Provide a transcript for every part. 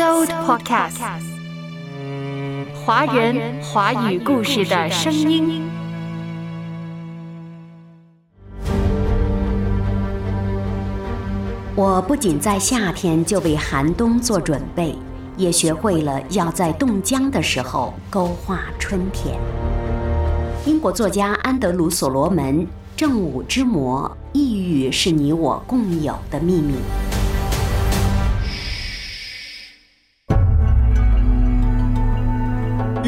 So Podcast，华人华语故事的声音。我不仅在夏天就为寒冬做准备，也学会了要在冻僵的时候勾画春天。英国作家安德鲁·所罗门《正午之魔》，抑郁是你我共有的秘密。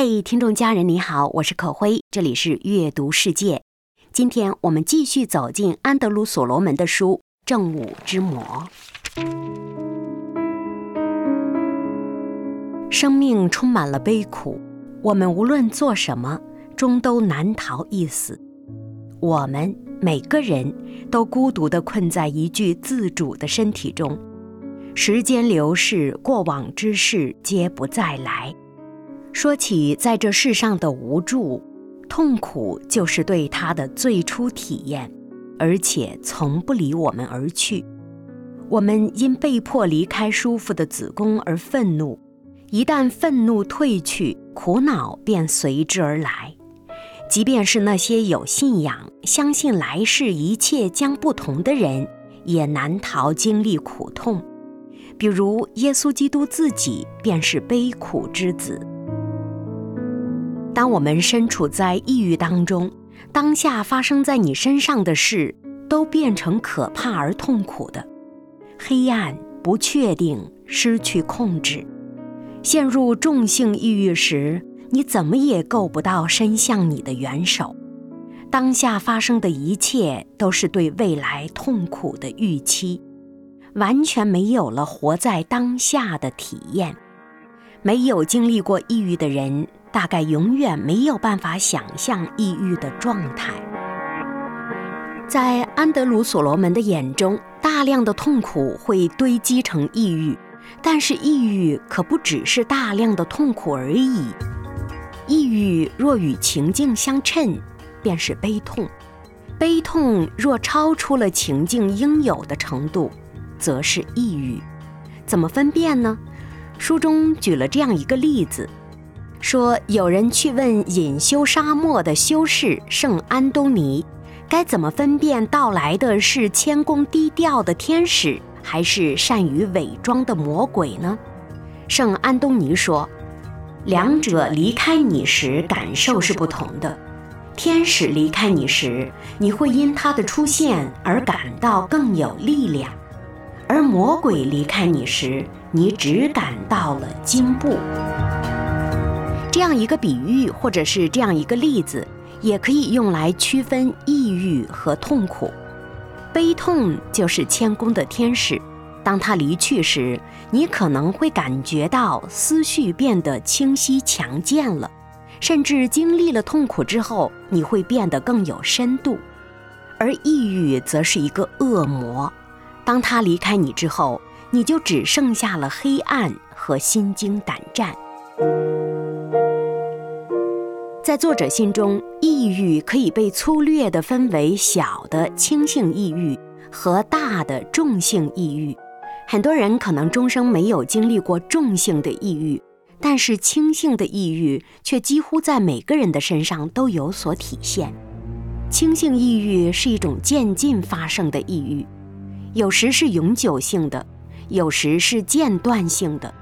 嘿，听众家人你好，我是可辉，这里是阅读世界。今天我们继续走进安德鲁·所罗门的书《正午之魔》。生命充满了悲苦，我们无论做什么，终都难逃一死。我们每个人都孤独地困在一具自主的身体中，时间流逝，过往之事皆不再来。说起在这世上的无助、痛苦，就是对他的最初体验，而且从不离我们而去。我们因被迫离开舒服的子宫而愤怒，一旦愤怒褪去，苦恼便随之而来。即便是那些有信仰、相信来世一切将不同的人，也难逃经历苦痛。比如耶稣基督自己便是悲苦之子。当我们身处在抑郁当中，当下发生在你身上的事都变成可怕而痛苦的，黑暗、不确定、失去控制，陷入重性抑郁时，你怎么也够不到伸向你的援手。当下发生的一切都是对未来痛苦的预期，完全没有了活在当下的体验。没有经历过抑郁的人。大概永远没有办法想象抑郁的状态。在安德鲁·所罗门的眼中，大量的痛苦会堆积成抑郁，但是抑郁可不只是大量的痛苦而已。抑郁若与情境相称，便是悲痛；悲痛若超出了情境应有的程度，则是抑郁。怎么分辨呢？书中举了这样一个例子。说有人去问隐修沙漠的修士圣安东尼，该怎么分辨到来的是谦恭低调的天使，还是善于伪装的魔鬼呢？圣安东尼说，两者离开你时感受是不同的。天使离开你时，你会因他的出现而感到更有力量；而魔鬼离开你时，你只感到了进步。这样一个比喻，或者是这样一个例子，也可以用来区分抑郁和痛苦。悲痛就是谦恭的天使，当他离去时，你可能会感觉到思绪变得清晰强健了，甚至经历了痛苦之后，你会变得更有深度。而抑郁则是一个恶魔，当他离开你之后，你就只剩下了黑暗和心惊胆战。在作者心中，抑郁可以被粗略地分为小的轻性抑郁和大的重性抑郁。很多人可能终生没有经历过重性的抑郁，但是轻性的抑郁却几乎在每个人的身上都有所体现。轻性抑郁是一种渐进发生的抑郁，有时是永久性的，有时是间断性的，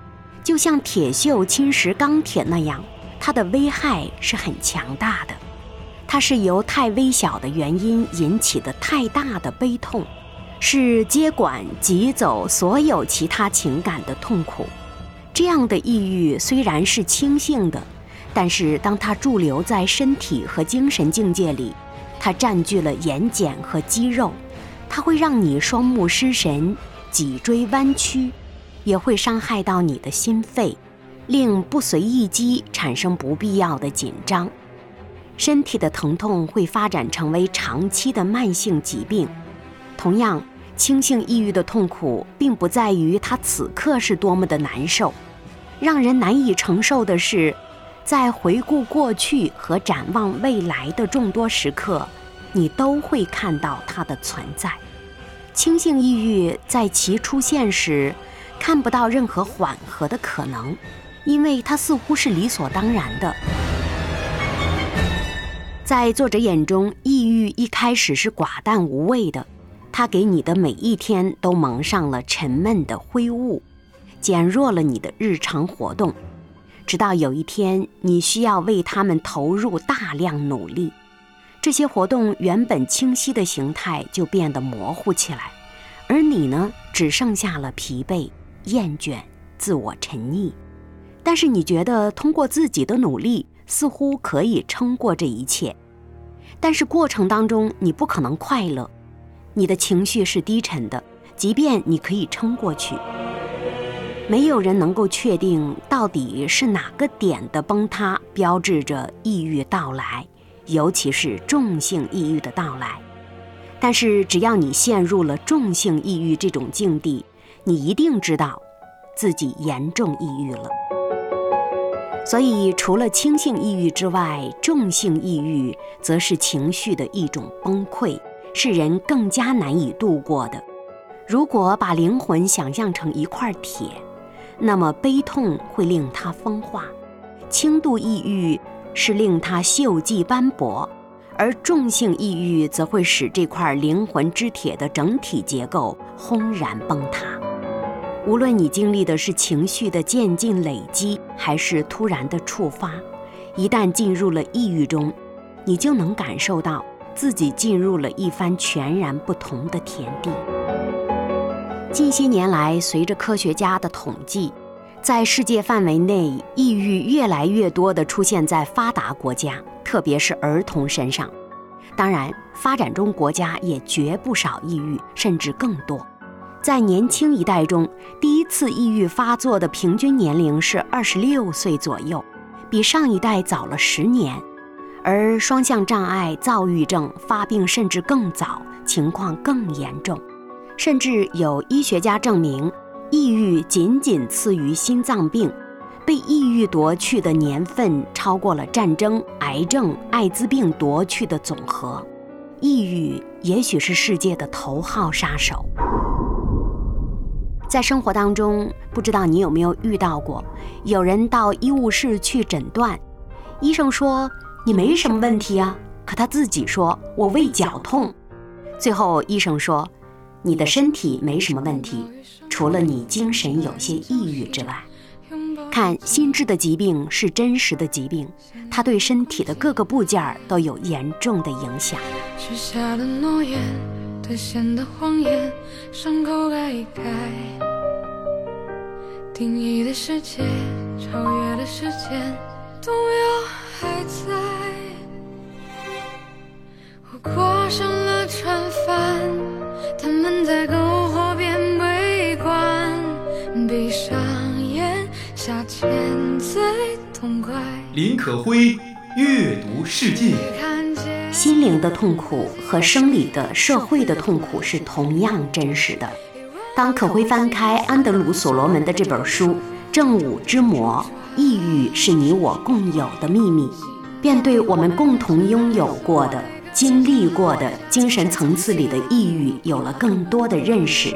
就像铁锈侵蚀钢铁那样。它的危害是很强大的，它是由太微小的原因引起的太大的悲痛，是接管挤走所有其他情感的痛苦。这样的抑郁虽然是轻性的，但是当它驻留在身体和精神境界里，它占据了眼睑和肌肉，它会让你双目失神、脊椎弯曲，也会伤害到你的心肺。令不随意肌产生不必要的紧张，身体的疼痛会发展成为长期的慢性疾病。同样，轻性抑郁的痛苦并不在于它此刻是多么的难受，让人难以承受的是，在回顾过去和展望未来的众多时刻，你都会看到它的存在。轻性抑郁在其出现时，看不到任何缓和的可能。因为它似乎是理所当然的。在作者眼中，抑郁一开始是寡淡无味的，它给你的每一天都蒙上了沉闷的灰雾，减弱了你的日常活动，直到有一天你需要为他们投入大量努力，这些活动原本清晰的形态就变得模糊起来，而你呢，只剩下了疲惫、厌倦、自我沉溺。但是你觉得通过自己的努力似乎可以撑过这一切，但是过程当中你不可能快乐，你的情绪是低沉的，即便你可以撑过去。没有人能够确定到底是哪个点的崩塌标志着抑郁到来，尤其是重性抑郁的到来。但是只要你陷入了重性抑郁这种境地，你一定知道自己严重抑郁了。所以，除了轻性抑郁之外，重性抑郁则是情绪的一种崩溃，是人更加难以度过的。如果把灵魂想象成一块铁，那么悲痛会令它风化；轻度抑郁是令它锈迹斑驳，而重性抑郁则会使这块灵魂之铁的整体结构轰然崩塌。无论你经历的是情绪的渐进累积，还是突然的触发，一旦进入了抑郁中，你就能感受到自己进入了一番全然不同的田地。近些年来，随着科学家的统计，在世界范围内，抑郁越来越多地出现在发达国家，特别是儿童身上。当然，发展中国家也绝不少抑郁，甚至更多。在年轻一代中，第一次抑郁发作的平均年龄是二十六岁左右，比上一代早了十年。而双向障碍、躁郁症发病甚至更早，情况更严重。甚至有医学家证明，抑郁仅仅次于心脏病，被抑郁夺去的年份超过了战争、癌症、艾滋病夺去的总和。抑郁也许是世界的头号杀手。在生活当中，不知道你有没有遇到过，有人到医务室去诊断，医生说你没什么问题啊，可他自己说我胃绞痛，最后医生说你的身体没什么问题，除了你精神有些抑郁之外，看心智的疾病是真实的疾病，它对身体的各个部件都有严重的影响。兑现的谎言，伤口盖一盖。定义的世界，超越的时间，动摇还在。我挂上了船帆，他们在篝火边围观。闭上眼，下潜最痛快。林可辉，阅读世界。心灵的痛苦和生理的、社会的痛苦是同样真实的。当可辉翻开安德鲁·所罗门的这本书《正午之魔：抑郁是你我共有的秘密》，便对我们共同拥有过的、经历过的精神层次里的抑郁有了更多的认识。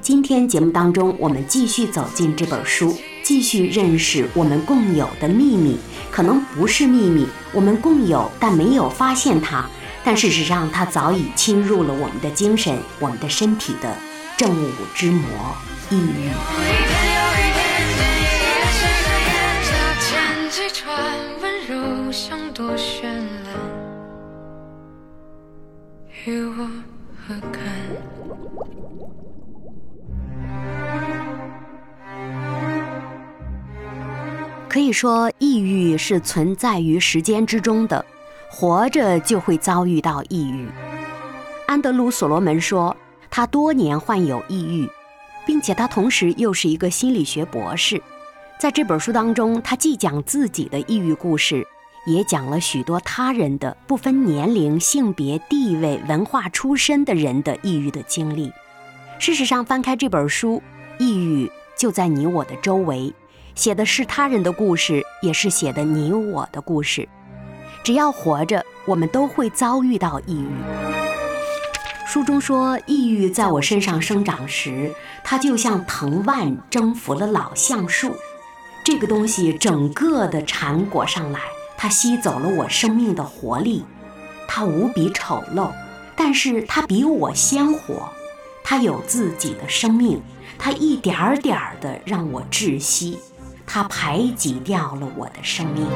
今天节目当中，我们继续走进这本书，继续认识我们共有的秘密。可能不是秘密，我们共有，但没有发现它。但事实上，它早已侵入了我们的精神、我们的身体的正午之魔——抑郁。与我何干？可以说，抑郁是存在于时间之中的，活着就会遭遇到抑郁。安德鲁·所罗门说，他多年患有抑郁，并且他同时又是一个心理学博士，在这本书当中，他既讲自己的抑郁故事，也讲了许多他人的不分年龄、性别、地位、文化出身的人的抑郁的经历。事实上，翻开这本书，抑郁就在你我的周围，写的是他人的故事，也是写的你我的故事。只要活着，我们都会遭遇到抑郁。书中说，抑郁在我身上生长时，它就像藤蔓征服了老橡树。这个东西整个的缠裹上来，它吸走了我生命的活力。它无比丑陋，但是它比我鲜活。它有自己的生命，它一点儿点儿的让我窒息。它排挤掉了我的生命。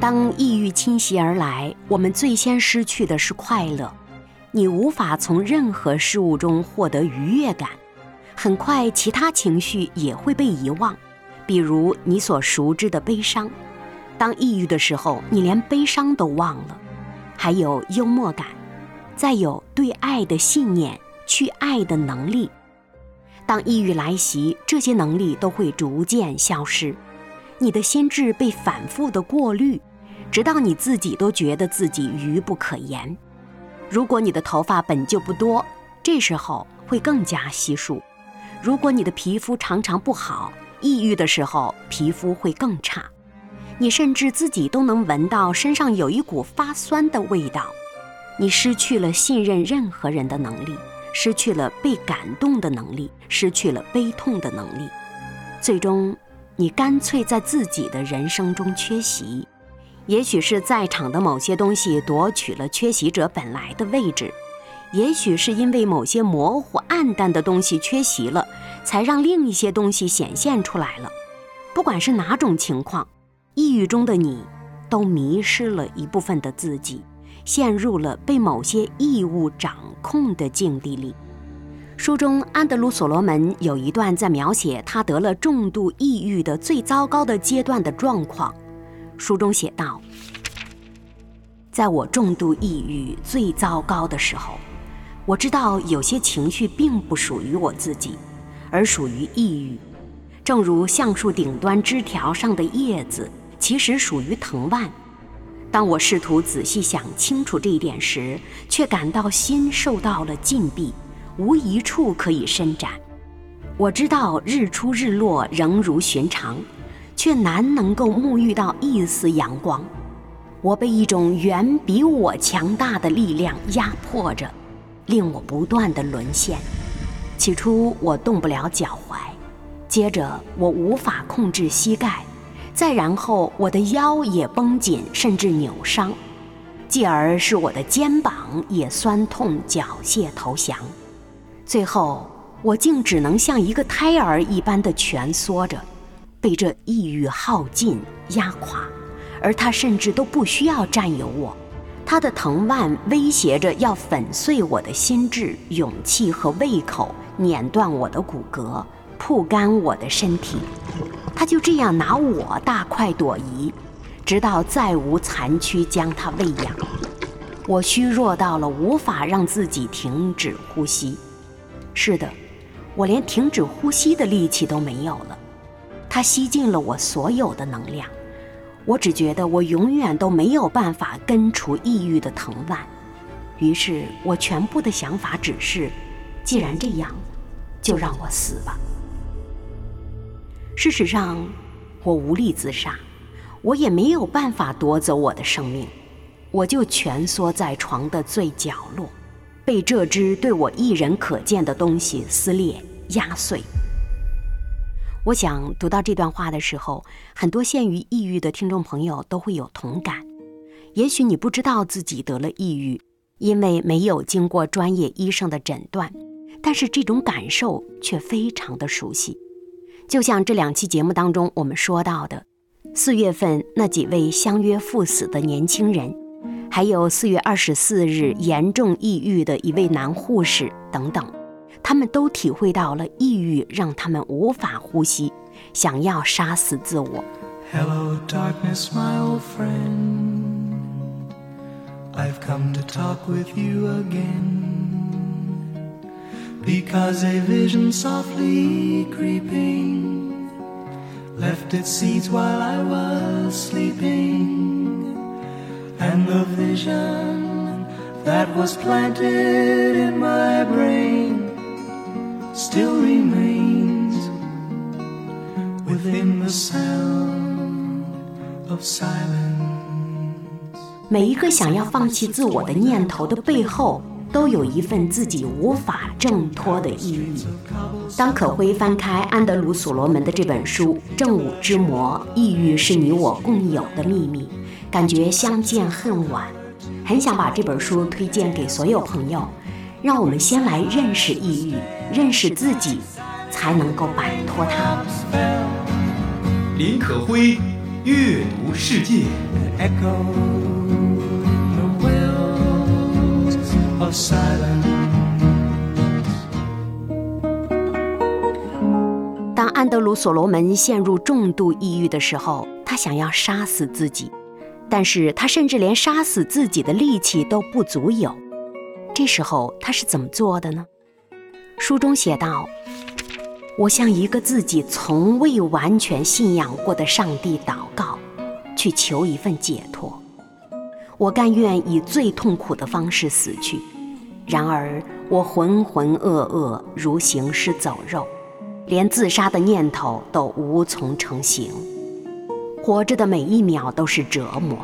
当抑郁侵袭而来，我们最先失去的是快乐。你无法从任何事物中获得愉悦感，很快其他情绪也会被遗忘。比如你所熟知的悲伤，当抑郁的时候，你连悲伤都忘了。还有幽默感，再有对爱的信念、去爱的能力。当抑郁来袭，这些能力都会逐渐消失。你的心智被反复的过滤，直到你自己都觉得自己愚不可言。如果你的头发本就不多，这时候会更加稀疏；如果你的皮肤常常不好，抑郁的时候，皮肤会更差，你甚至自己都能闻到身上有一股发酸的味道。你失去了信任任何人的能力，失去了被感动的能力，失去了悲痛的能力。最终，你干脆在自己的人生中缺席。也许是在场的某些东西夺取了缺席者本来的位置，也许是因为某些模糊暗淡的东西缺席了。才让另一些东西显现出来了。不管是哪种情况，抑郁中的你，都迷失了一部分的自己，陷入了被某些异物掌控的境地里。书中，安德鲁·所罗门有一段在描写他得了重度抑郁的最糟糕的阶段的状况。书中写道：“在我重度抑郁最糟糕的时候，我知道有些情绪并不属于我自己。”而属于抑郁，正如橡树顶端枝条上的叶子，其实属于藤蔓。当我试图仔细想清楚这一点时，却感到心受到了禁闭，无一处可以伸展。我知道日出日落仍如寻常，却难能够沐浴到一丝阳光。我被一种远比我强大的力量压迫着，令我不断的沦陷。起初我动不了脚踝，接着我无法控制膝盖，再然后我的腰也绷紧，甚至扭伤，继而是我的肩膀也酸痛，缴械投降。最后我竟只能像一个胎儿一般的蜷缩着，被这抑郁耗尽压垮，而他甚至都不需要占有我。他的藤蔓威胁着要粉碎我的心智、勇气和胃口。碾断我的骨骼，铺干我的身体，他就这样拿我大快朵颐，直到再无残躯将他喂养。我虚弱到了无法让自己停止呼吸。是的，我连停止呼吸的力气都没有了。他吸尽了我所有的能量，我只觉得我永远都没有办法根除抑郁的藤蔓。于是我全部的想法只是。既然这样，就让我死吧。事实上，我无力自杀，我也没有办法夺走我的生命，我就蜷缩在床的最角落，被这只对我一人可见的东西撕裂、压碎。我想读到这段话的时候，很多陷于抑郁的听众朋友都会有同感。也许你不知道自己得了抑郁，因为没有经过专业医生的诊断。但是这种感受却非常的熟悉，就像这两期节目当中我们说到的，四月份那几位相约赴死的年轻人，还有四月二十四日严重抑郁的一位男护士等等，他们都体会到了抑郁让他们无法呼吸，想要杀死自我。Hello, darkness, my old friend. I've come to talk with you again. Because a vision softly creeping left its seeds while I was sleeping, and the vision that was planted in my brain still remains within the sound of silence. 每一个想要放弃自我的念头的背后， 都有一份自己无法挣脱的抑郁。当可辉翻开安德鲁·所罗门的这本书《正午之魔：抑郁是你我共有的秘密》，感觉相见恨晚，很想把这本书推荐给所有朋友。让我们先来认识抑郁，认识自己，才能够摆脱它。林可辉，阅读世界。当安德鲁·所罗门陷入重度抑郁的时候，他想要杀死自己，但是他甚至连杀死自己的力气都不足有。这时候他是怎么做的呢？书中写道：“我向一个自己从未完全信仰过的上帝祷告，去求一份解脱。我甘愿以最痛苦的方式死去，然而我浑浑噩噩，如行尸走肉。”连自杀的念头都无从成形，活着的每一秒都是折磨，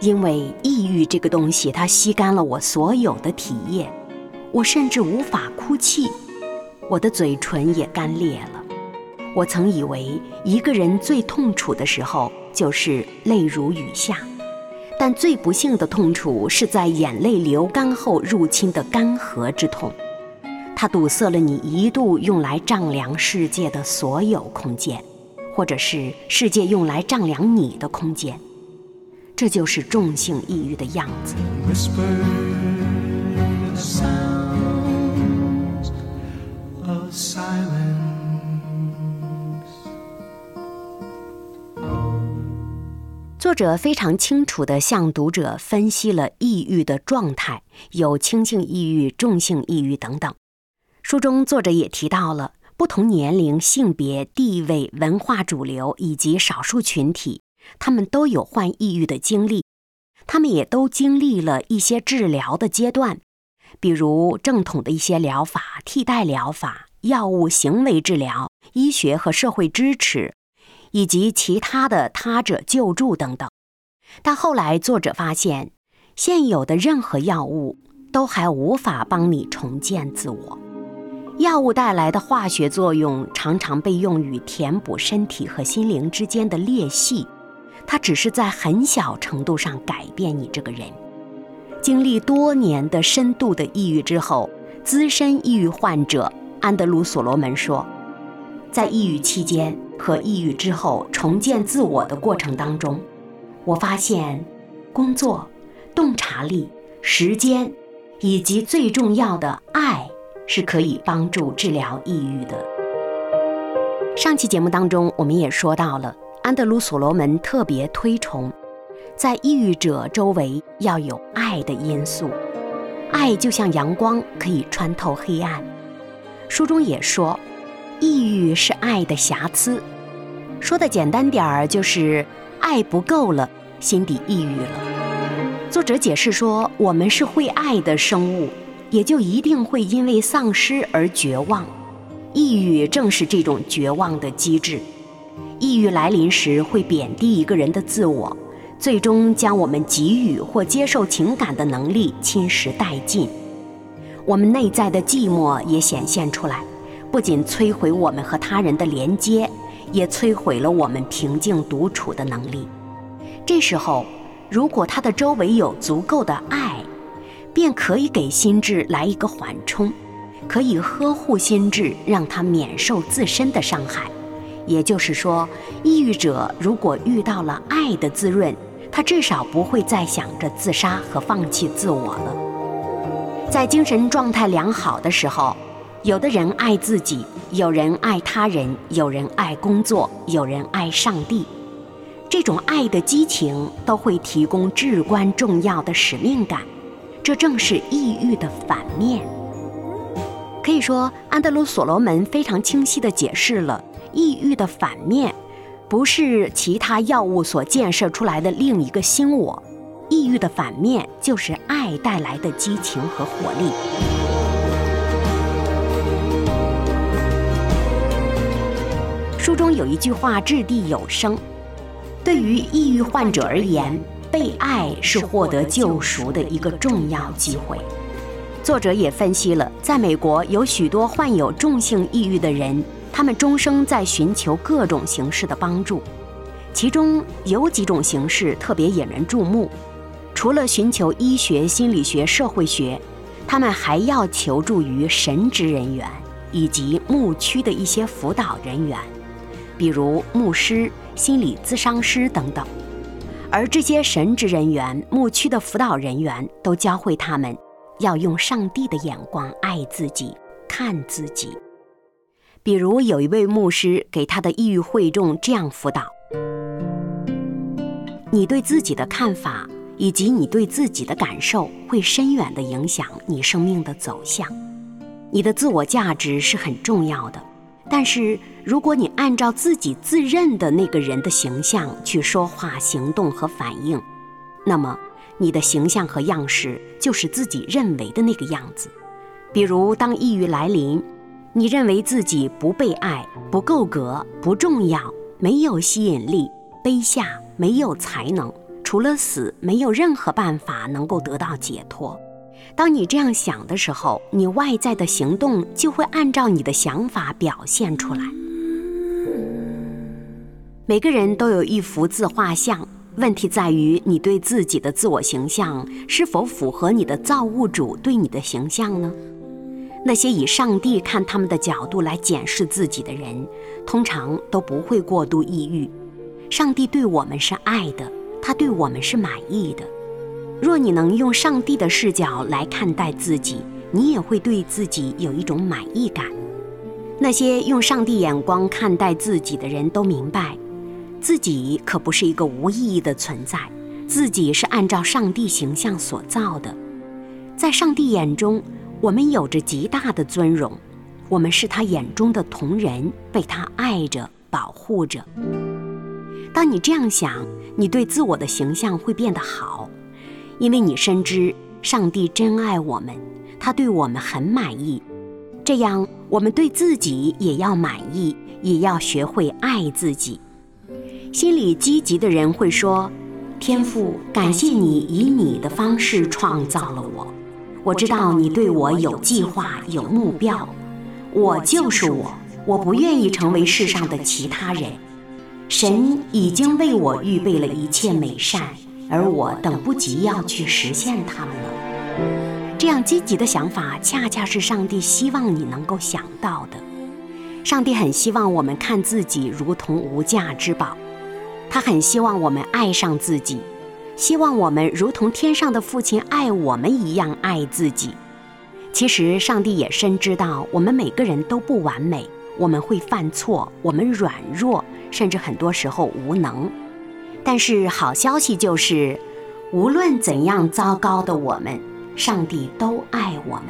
因为抑郁这个东西，它吸干了我所有的体液，我甚至无法哭泣，我的嘴唇也干裂了。我曾以为一个人最痛楚的时候就是泪如雨下，但最不幸的痛楚是在眼泪流干后入侵的干涸之痛。它堵塞了你一度用来丈量世界的所有空间，或者是世界用来丈量你的空间。这就是重性抑郁的样子。Whispered 作者非常清楚地向读者分析了抑郁的状态，有轻性抑郁、重性抑郁等等。书中作者也提到了不同年龄、性别、地位、文化主流以及少数群体，他们都有患抑郁的经历，他们也都经历了一些治疗的阶段，比如正统的一些疗法、替代疗法、药物、行为治疗、医学和社会支持，以及其他的他者救助等等。但后来作者发现，现有的任何药物都还无法帮你重建自我。药物带来的化学作用常常被用于填补身体和心灵之间的裂隙，它只是在很小程度上改变你这个人。经历多年的深度的抑郁之后，资深抑郁患者安德鲁·所罗门说，在抑郁期间和抑郁之后重建自我的过程当中，我发现工作、洞察力、时间，以及最重要的爱。是可以帮助治疗抑郁的。上期节目当中，我们也说到了，安德鲁·所罗门特别推崇，在抑郁者周围要有爱的因素，爱就像阳光，可以穿透黑暗。书中也说，抑郁是爱的瑕疵，说的简单点儿，就是爱不够了，心底抑郁了。作者解释说，我们是会爱的生物。也就一定会因为丧失而绝望，抑郁正是这种绝望的机制。抑郁来临时，会贬低一个人的自我，最终将我们给予或接受情感的能力侵蚀殆尽。我们内在的寂寞也显现出来，不仅摧毁我们和他人的连接，也摧毁了我们平静独处的能力。这时候，如果他的周围有足够的爱，便可以给心智来一个缓冲，可以呵护心智，让它免受自身的伤害。也就是说，抑郁者如果遇到了爱的滋润，他至少不会再想着自杀和放弃自我了。在精神状态良好的时候，有的人爱自己，有人爱他人，有人爱工作，有人爱上帝。这种爱的激情都会提供至关重要的使命感。这正是抑郁的反面。可以说，安德鲁·所罗门非常清晰地解释了抑郁的反面，不是其他药物所建设出来的另一个新我。抑郁的反面就是爱带来的激情和活力。书中有一句话掷地有声：对于抑郁患者而言，被爱是获得救赎的一个重要机会。作者也分析了，在美国有许多患有重性抑郁的人，他们终生在寻求各种形式的帮助，其中有几种形式特别引人注目。除了寻求医学、心理学、社会学，他们还要求助于神职人员以及牧区的一些辅导人员，比如牧师、心理咨商师等等。而这些神职人员、牧区的辅导人员都教会他们要用上帝的眼光爱自己、看自己。比如有一位牧师给他的抑郁会众这样辅导：“你对自己的看法。”以及你对自己的感受会深远地影响你生命的走向。你的自我价值是很重要的，但是如果你按照自己自认的那个人的形象去说话、行动和反应，那么你的形象和样式就是自己认为的那个样子。比如，当抑郁来临，你认为自己不被爱、不够格、不重要、没有吸引力、卑下、没有才能。除了死，没有任何办法能够得到解脱。当你这样想的时候，你外在的行动就会按照你的想法表现出来。每个人都有一幅自画像，问题在于你对自己的自我形象是否符合你的造物主对你的形象呢？那些以上帝看他们的角度来检视自己的人，通常都不会过度抑郁。上帝对我们是爱的。他对我们是满意的。若你能用上帝的视角来看待自己，你也会对自己有一种满意感。那些用上帝眼光看待自己的人都明白，自己可不是一个无意义的存在，自己是按照上帝形象所造的。在上帝眼中，我们有着极大的尊荣，我们是他眼中的同人，被他爱着、保护着。当你这样想，你对自我的形象会变得好，因为你深知上帝真爱我们，他对我们很满意。这样，我们对自己也要满意，也要学会爱自己。心里积极的人会说：“天父，感谢你以你的方式创造了我。我知道你对我有计划、有目标。我就是我，我不愿意成为世上的其他人。”神已经为我预备了一切美善，而我等不及要去实现它们了。这样积极的想法，恰恰是上帝希望你能够想到的。上帝很希望我们看自己如同无价之宝，他很希望我们爱上自己，希望我们如同天上的父亲爱我们一样爱自己。其实，上帝也深知道我们每个人都不完美，我们会犯错，我们软弱。甚至很多时候无能，但是好消息就是，无论怎样糟糕的我们，上帝都爱我们。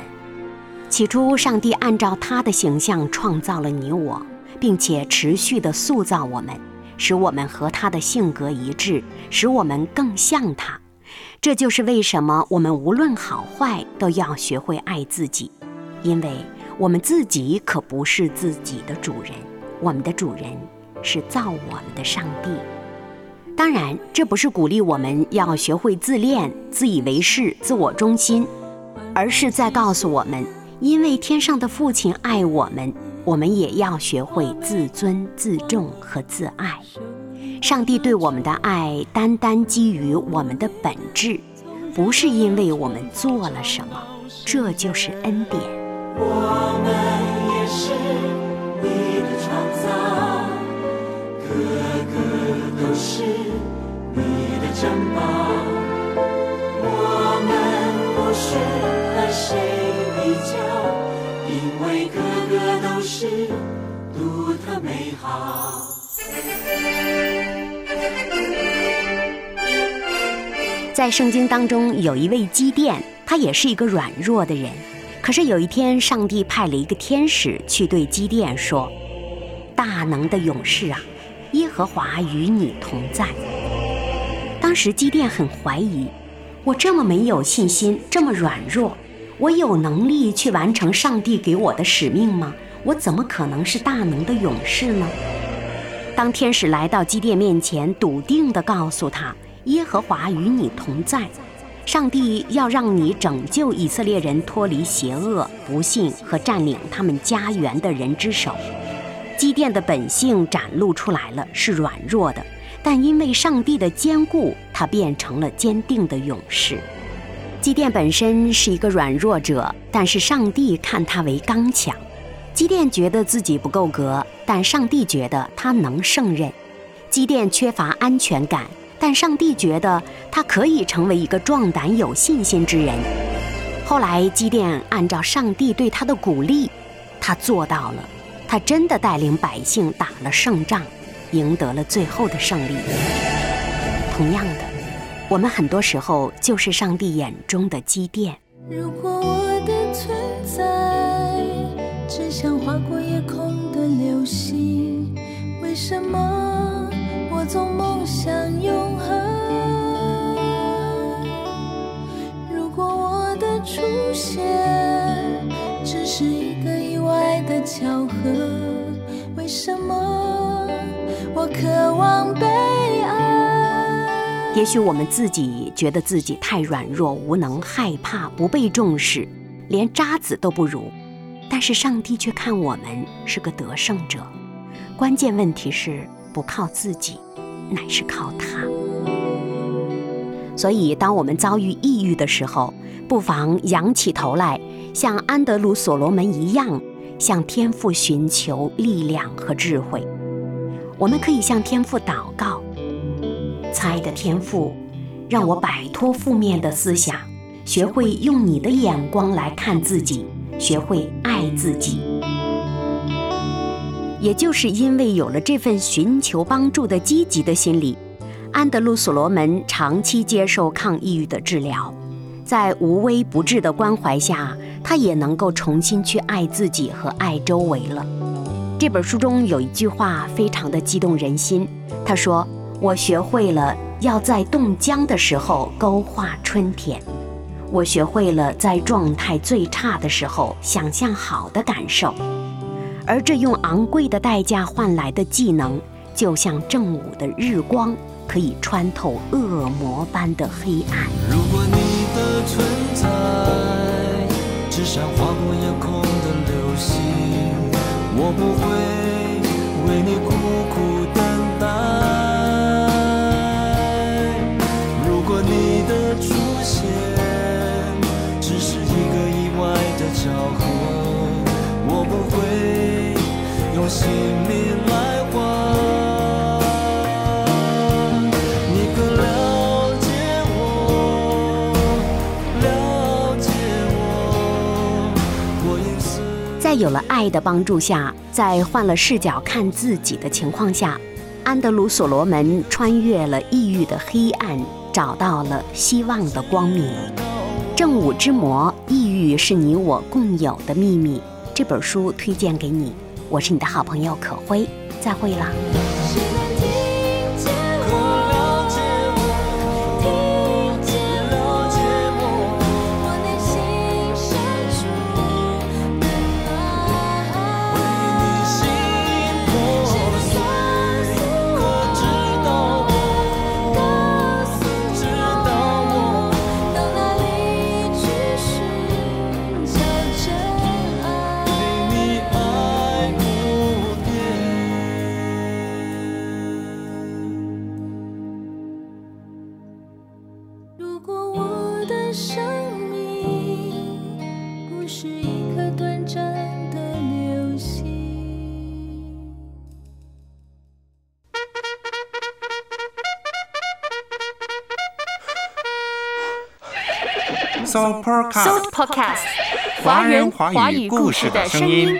起初，上帝按照他的形象创造了你我，并且持续地塑造我们，使我们和他的性格一致，使我们更像他。这就是为什么我们无论好坏都要学会爱自己，因为我们自己可不是自己的主人，我们的主人。是造我们的上帝。当然，这不是鼓励我们要学会自恋、自以为是、自我中心，而是在告诉我们，因为天上的父亲爱我们，我们也要学会自尊、自重和自爱。上帝对我们的爱，单单基于我们的本质，不是因为我们做了什么，这就是恩典。我们也是你的创造。是你的珍宝，我们不是和谁比较，因为个个都是独特美好。在圣经当中，有一位基甸，他也是一个软弱的人。可是有一天，上帝派了一个天使去对基甸说：“大能的勇士啊！”耶和华与你同在。当时基甸很怀疑，我这么没有信心，这么软弱，我有能力去完成上帝给我的使命吗？我怎么可能是大能的勇士呢？当天使来到基甸面前，笃定地告诉他：“耶和华与你同在，上帝要让你拯救以色列人脱离邪恶、不幸和占领他们家园的人之手。”基甸的本性展露出来了，是软弱的。但因为上帝的坚固，他变成了坚定的勇士。基甸本身是一个软弱者，但是上帝看他为刚强。基甸觉得自己不够格，但上帝觉得他能胜任。基甸缺乏安全感，但上帝觉得他可以成为一个壮胆有信心之人。后来，基甸按照上帝对他的鼓励，他做到了，他真的带领百姓打了胜仗。赢得了最后的胜利。同样的，我们很多时候就是上帝眼中的积淀。如果我的存在只想划过夜空的流星，为什么我总梦想永恒？如果我的出现只是一巧合，为什么？我渴望被爱。也许我们自己觉得自己太软弱、无能、害怕、不被重视，连渣子都不如。但是上帝却看我们是个得胜者。关键问题是不靠自己，乃是靠他。所以，当我们遭遇抑郁的时候，不妨仰起头来，像安德鲁·所罗门一样，向天父寻求力量和智慧。我们可以向天父祷告，猜的天父，让我摆脱负面的思想，学会用你的眼光来看自己，学会爱自己。也就是因为有了这份寻求帮助的积极的心理，安德鲁·所罗门长期接受抗抑郁的治疗，在无微不至的关怀下，他也能够重新去爱自己和爱周围了。这本书中有一句话非常的激动人心，他说：“我学会了要在冻僵的时候勾画春天，我学会了在状态最差的时候想象好的感受，而这用昂贵的代价换来的技能，就像正午的日光，可以穿透恶魔般的黑暗。”如果你的存在像划过夜空的流星。我不会爱的帮助下，在换了视角看自己的情况下，安德鲁·所罗门穿越了抑郁的黑暗，找到了希望的光明。正午之魔，抑郁是你我共有的秘密。这本书推荐给你，我是你的好朋友可辉，再会了。So Podcast，Soul Podcast，华人华语故事的声音。